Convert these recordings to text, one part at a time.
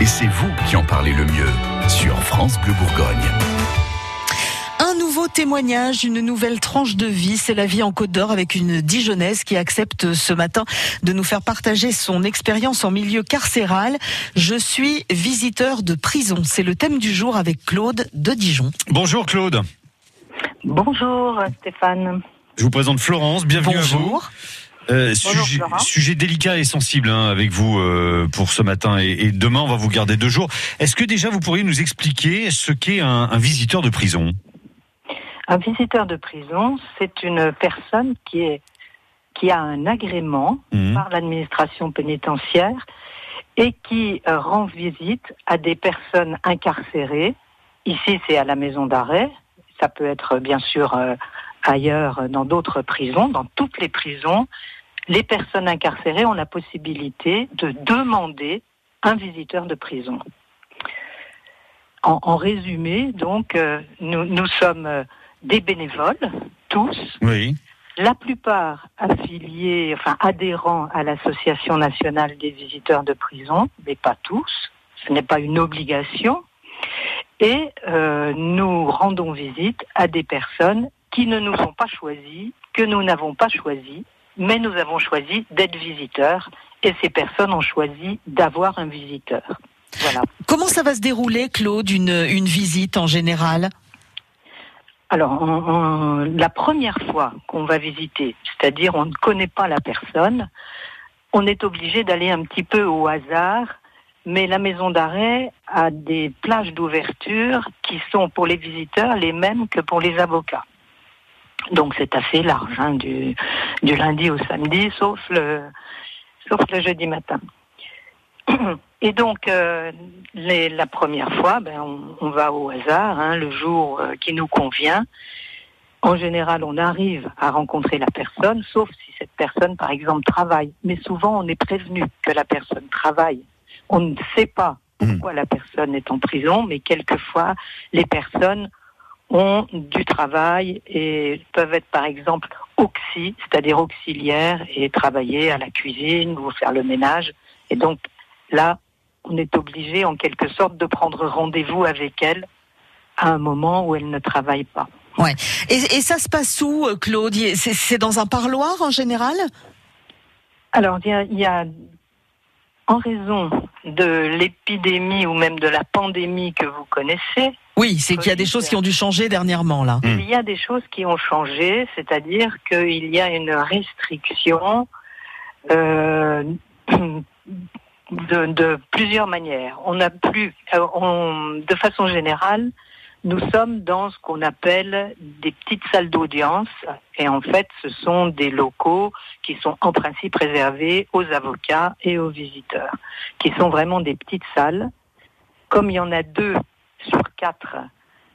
Et c'est vous qui en parlez le mieux sur France Bleu Bourgogne. Un nouveau témoignage, une nouvelle tranche de vie, c'est la vie en Côte d'Or avec une Dijonnaise qui accepte ce matin de nous faire partager son expérience en milieu carcéral. Je suis visiteur de prison, c'est le thème du jour avec Claude de Dijon. Bonjour Claude. Bonjour Stéphane. Je vous présente Florence, bienvenue à vous. Euh, sujet, délicat et sensible hein, avec vous euh, pour ce matin et, et demain on va vous garder deux jours. Est-ce que déjà vous pourriez nous expliquer ce qu'est un, un visiteur de prison? Un visiteur de prison, c'est une personne qui est qui a un agrément Mhm. par l'administration pénitentiaire et qui euh, rend visite à des personnes incarcérées. Ici, c'est à la maison d'arrêt. Ça peut être bien sûr ailleurs euh, dans d'autres prisons, dans toutes les prisons. Les personnes incarcérées ont la possibilité de demander un visiteur de prison. En, en résumé, donc, euh, nous, nous sommes euh, des bénévoles, tous, Oui. la plupart affiliés, enfin adhérents à l'Association nationale des visiteurs de prison, mais pas tous. Ce n'est pas une obligation. Et euh, nous rendons visite à des personnes qui ne nous ont pas choisis, que nous n'avons pas choisis, mais nous avons choisi d'être visiteurs et ces personnes ont choisi d'avoir un visiteur. Voilà. Comment ça va se dérouler, Claude, une, une visite en général? Alors, on- on- la première fois qu'on va visiter, c'est-à-dire on ne connaît pas la personne, on est obligé d'aller un petit peu au hasard, mais la maison d'arrêt a des plages d'ouverture qui sont pour les visiteurs les mêmes que pour les avocats. Donc c'est assez large, hein, du, du lundi au samedi, sauf le, sauf le jeudi matin. Et donc, euh, les- la première fois, ben, on, on va au hasard, hein, le jour euh, qui nous convient. En général, on arrive à rencontrer la personne, sauf si cette personne, par exemple, travaille. Mais souvent, on est prévenu que la personne travaille. On ne sait pas pourquoi la personne est en prison, mais quelquefois, les personnes ont du travail et peuvent être, par exemple, auxi, c'est-à-dire auxiliaires, et travailler à la cuisine ou faire le ménage. Et donc, là, on est obligé, en quelque sorte, de prendre rendez-vous avec elle à un moment où elle ne travaille pas. Ouais. Et, et ça se passe où, euh, Claude? C'est dans un parloir en général? Alors, il y a, il y a, en raison de l'épidémie ou même de la pandémie que vous connaissez, Oui, c'est qu'il y a des choses qui ont dû changer dernièrement, là. Mm. il y a des choses qui ont changé, c'est-à-dire qu'il y a une restriction euh, de, de plusieurs manières. On n'a plus, euh, on- de façon générale, nous sommes dans ce qu'on appelle des petites salles d'audience, et en fait, ce sont des locaux qui sont en principe réservés aux avocats et aux visiteurs, qui sont vraiment des petites salles. Comme il y en a deux sur quatre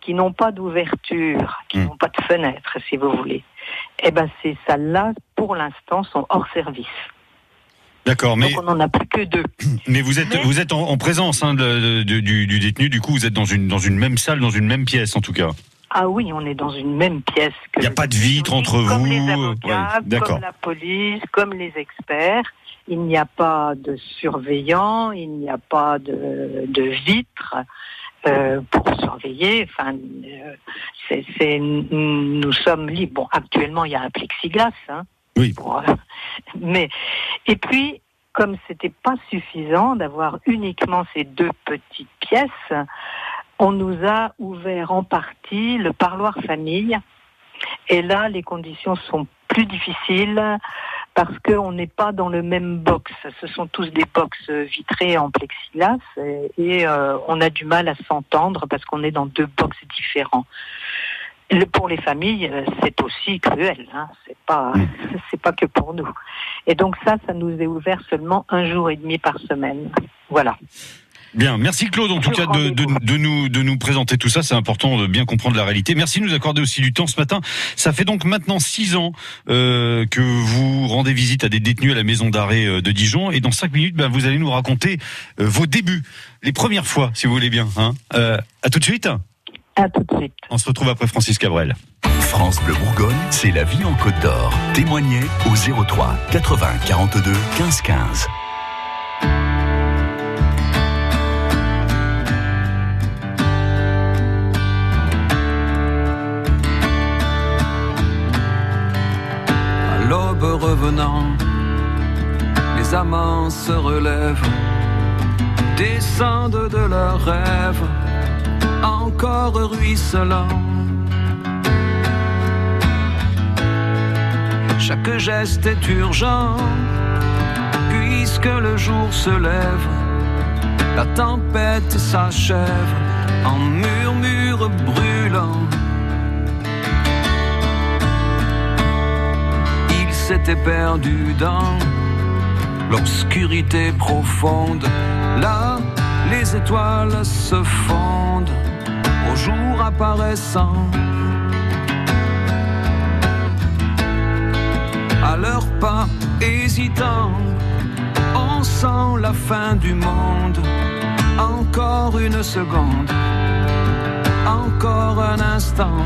qui n'ont pas d'ouverture, qui Mm. n'ont pas de fenêtre, si vous voulez, eh ben ces salles-là, pour l'instant, sont hors service. D'accord, mais, Donc on n'en a plus que deux. mais vous êtes, Mais- vous êtes en, en présence hein, de- de- du, du détenu, du coup vous êtes dans une, dans une même salle, dans une même pièce en tout cas. Ah oui, on est dans une même pièce. Il n'y a pas de vitre entre comme vous, les avocats, ouais, d'accord. comme la police, comme les experts. Il n'y a pas de surveillant, il n'y a pas de, de vitre euh, pour surveiller. Enfin, euh, c'est, c'est- nous sommes libres. Bon, actuellement, il y a un plexiglas. Hein, Oui. pour, euh, mais et puis, comme c'était pas suffisant d'avoir uniquement ces deux petites pièces, on nous a ouvert en partie le parloir famille. Et là, les conditions sont plus difficiles parce qu'on n'est pas dans le même box. Ce sont tous des box vitrés en plexiglas et, et, euh, on a du mal à s'entendre parce qu'on est dans deux box différents. Le- pour les familles, euh, c'est aussi cruel. Hein. C'est pas, Mm. c'est pas que pour nous. Et donc ça, ça nous est ouvert seulement un jour et demi par semaine. Voilà. Bien, merci Claude en tout cas de, de, rendez-vous. de nous, de nous présenter tout ça, c'est important de bien comprendre la réalité. Merci de nous accorder aussi du temps ce matin. Ça fait donc maintenant six ans euh, que vous rendez visite à des détenus à la maison d'arrêt euh, de Dijon et dans cinq minutes, ben, vous allez nous raconter euh, vos débuts, les premières fois si vous voulez bien. Hein. Euh, à tout de suite, À tout de suite. on se retrouve après Francis Cabrel. France Bleu Bourgogne, c'est la vie en Côte d'Or. Témoignez au 03 80 42 15 15. revenant, les amants se relèvent, descendent de leurs rêves, encore ruisselants. Chaque geste est urgent, puisque le jour se lève, la tempête s'achève en murmure brûlant. S'était perdu dans l'obscurité profonde. Là, les étoiles se fondent au jour apparaissant. À leurs pas hésitants, on sent la fin du monde. Encore une seconde, encore un instant.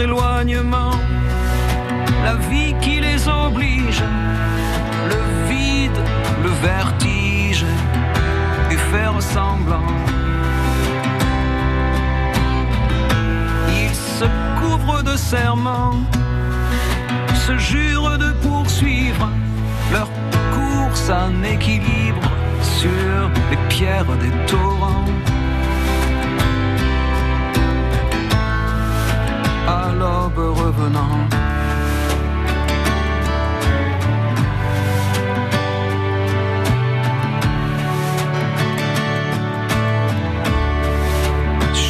Éloignement, la vie qui les oblige, le vide, le vertige, et faire semblant. Ils se couvrent de serments, se jurent de poursuivre leur course en équilibre sur les pierres des torrents. À l'aube revenant.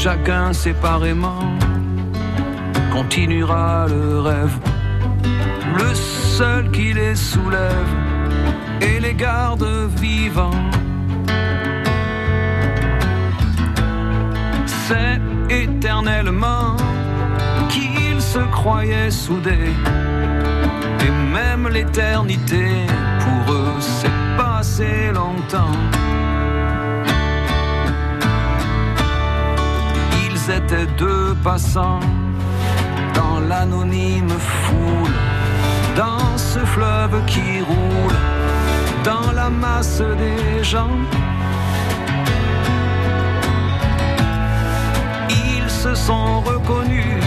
chacun séparément continuera le rêve, le seul qui les soulève et les garde vivants. C'est éternellement se croyaient soudés, et même l'éternité pour eux c'est passé longtemps. étaient deux passants dans l'anonyme foule, dans ce fleuve qui roule, dans la masse des gens. Ils se sont reconnus,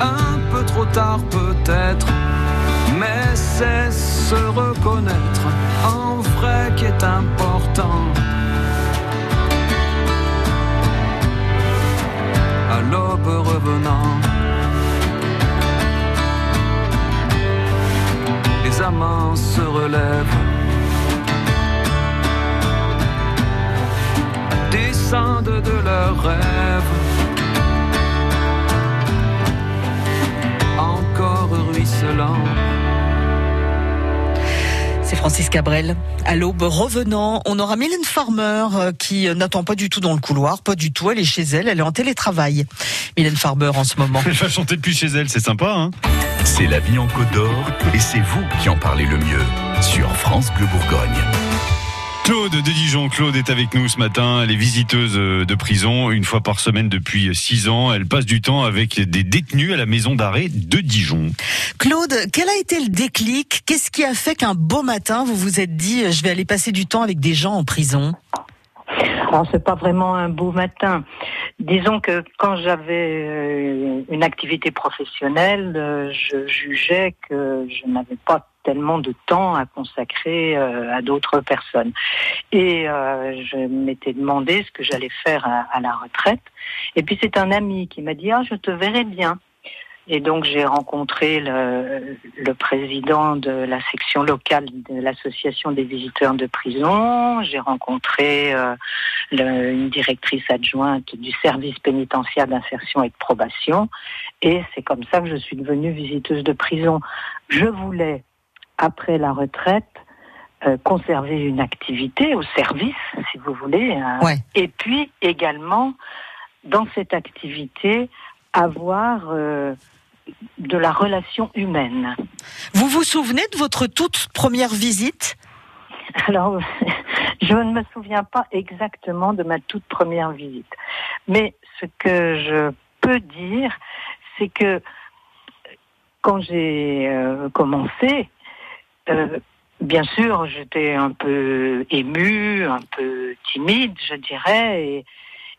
un peu trop tard peut-être, mais c'est se reconnaître en vrai qui est important. à l'aube revenant. Les amants se relèvent, descendent de leurs rêves. Francis Cabrel. À l'aube revenant, on aura Mylène Farmer euh, qui n'attend pas du tout dans le couloir, pas du tout. Elle est chez elle, elle est en télétravail. Mylène Farmer en ce moment. Elle va chanter depuis chez elle, c'est sympa, hein C'est la vie en Côte d'Or et c'est vous qui en parlez le mieux sur France Bleu Bourgogne. Claude de Dijon, Claude est avec nous ce matin. Elle est visiteuse de prison une fois par semaine depuis six ans. Elle passe du temps avec des détenus à la maison d'arrêt de Dijon. Claude, quel a été le déclic? Qu'est-ce qui a fait qu'un beau matin vous vous êtes dit je vais aller passer du temps avec des gens en prison? Alors c'est pas vraiment un beau matin. Disons que quand j'avais euh, une activité professionnelle, euh, je jugeais que je n'avais pas tellement de temps à consacrer euh, à d'autres personnes. Et je m'étais demandé ce que j'allais faire à, à, la retraite. Et puis c'est un ami qui m'a dit ah je te verrai bien. Et donc j'ai rencontré le, le, président de la section locale de l'association des visiteurs de prison. J'ai rencontré euh, le, une directrice adjointe du service pénitentiaire d'insertion et de probation. Et c'est comme ça que je suis devenue visiteuse de prison. Je voulais, après la retraite, euh, conserver une activité au service, si vous voulez. Hein. Ouais. Et puis également, dans cette activité, avoir euh, de la relation humaine. Vous vous souvenez de votre toute première visite? Alors, je ne me souviens pas exactement de ma toute première visite. Mais ce que je peux dire, c'est que quand j'ai euh, commencé, euh, bien sûr, j'étais un peu émue, un peu timide, je dirais, et,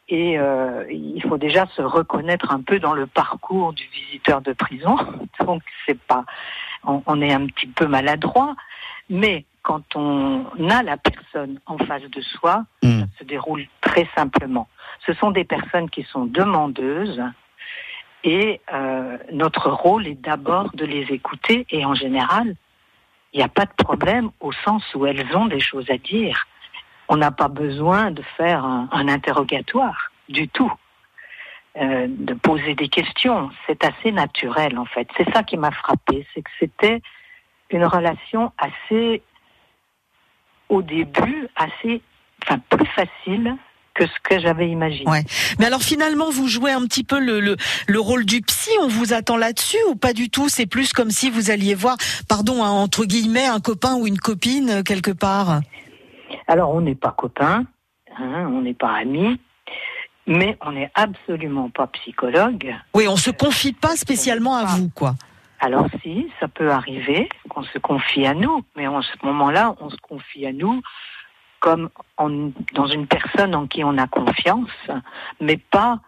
et euh, il faut déjà se reconnaître un peu dans le parcours du visiteur de prison. Donc c'est pas, on, on est un petit peu maladroit, mais quand on a la personne en face de soi, Hmm. ça se déroule très simplement. Ce sont des personnes qui sont demandeuses et euh, notre rôle est d'abord de les écouter et en général, il n'y a pas de problème au sens où elles ont des choses à dire. On n'a pas besoin de faire un, interrogatoire du tout, euh, de poser des questions. C'est assez naturel en fait. C'est ça qui m'a frappé, c'est que c'était une relation assez, au début, assez, enfin plus facile que ce que j'avais imaginé. Ouais. Mais alors finalement, vous jouez un petit peu le, le, le rôle du psy, on vous attend là-dessus ou pas du tout? C'est plus comme si vous alliez voir, pardon, hein, entre guillemets, un copain ou une copine euh, quelque part? Alors, on n'est pas copains, hein, on n'est pas amis, mais on n'est absolument pas psychologue. Oui, on se confie pas spécialement à vous, quoi. Alors si, ça peut arriver qu'on se confie à nous, mais en ce moment-là, on se confie à nous comme en- dans une personne en qui on a confiance, mais pas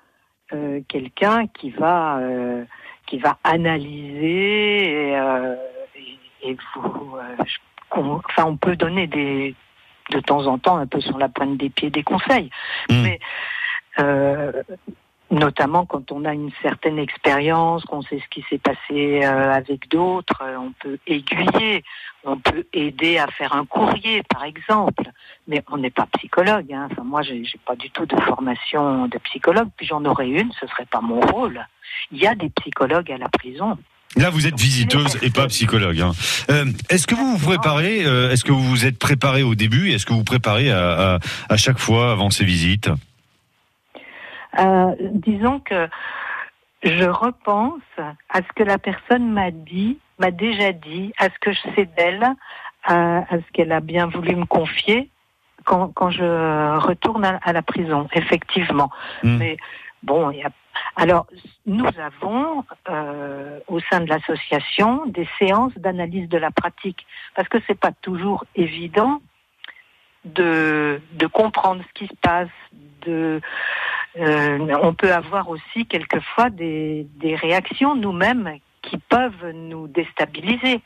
euh, quelqu'un qui va euh, qui va analyser et, euh, et- et vous. je- qu'on- enfin, on peut donner des de temps en temps un peu sur la pointe des pieds des conseils, Mm. mais notamment quand on a une certaine expérience, qu'on sait ce qui s'est passé euh, avec d'autres, euh, on peut aiguiller, on peut aider à faire un courrier, par exemple. Mais on n'est pas psychologue. Hein. Enfin, moi, j'ai pas du tout de formation de psychologue. Puis j'en aurais une, ce serait pas mon rôle. Il y a des psychologues à la prison. Là, vous êtes visiteuse et pas psychologue. hein. Euh, est-ce que vous vous préparez euh, Est-ce que vous vous êtes préparé au début Est-ce que vous préparez à, à, à chaque fois avant ces visites? Euh, disons que je repense à ce que la personne m'a dit, m'a déjà dit, à ce que je sais d'elle, à, à ce qu'elle a bien voulu me confier quand, quand je retourne à, à la prison, effectivement. Hmm. Mais bon, il y a... alors nous avons euh, au sein de l'association des séances d'analyse de la pratique, parce que c'est pas toujours évident de, de comprendre ce qui se passe, de euh, on peut avoir aussi quelquefois des, des réactions nous-mêmes qui peuvent nous déstabiliser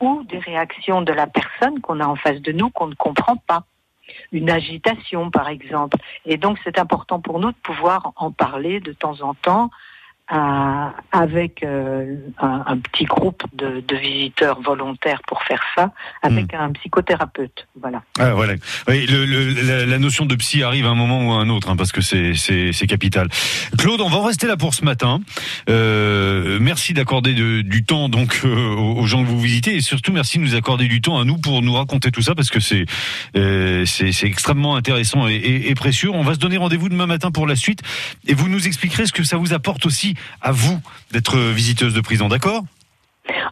ou des réactions de la personne qu'on a en face de nous qu'on ne comprend pas. Une agitation, par exemple. Et donc, c'est important pour nous de pouvoir en parler de temps en temps à- avec euh, un, un petit groupe de, de visiteurs volontaires pour faire ça, avec un psychothérapeute. Voilà. Ah, voilà. Oui, le, le- la, la notion de psy arrive à un moment ou à un autre, hein, parce que c'est capital. Claude, on va en rester là pour ce matin. Euh, merci d'accorder de- du temps donc euh, aux, gens que vous visitez, et surtout merci de nous accorder du temps à nous pour nous raconter tout ça, parce que c'est euh, c'est c'est extrêmement intéressant et, et- et précieux. On va se donner rendez-vous demain matin pour la suite, et vous nous expliquerez ce que ça vous apporte aussi à vous d'être visiteuse de prison, d'accord?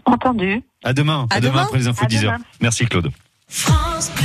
Entendu. À demain. À demain demain. après les infos À 10 heures. demain. Merci Claude. France Bleu.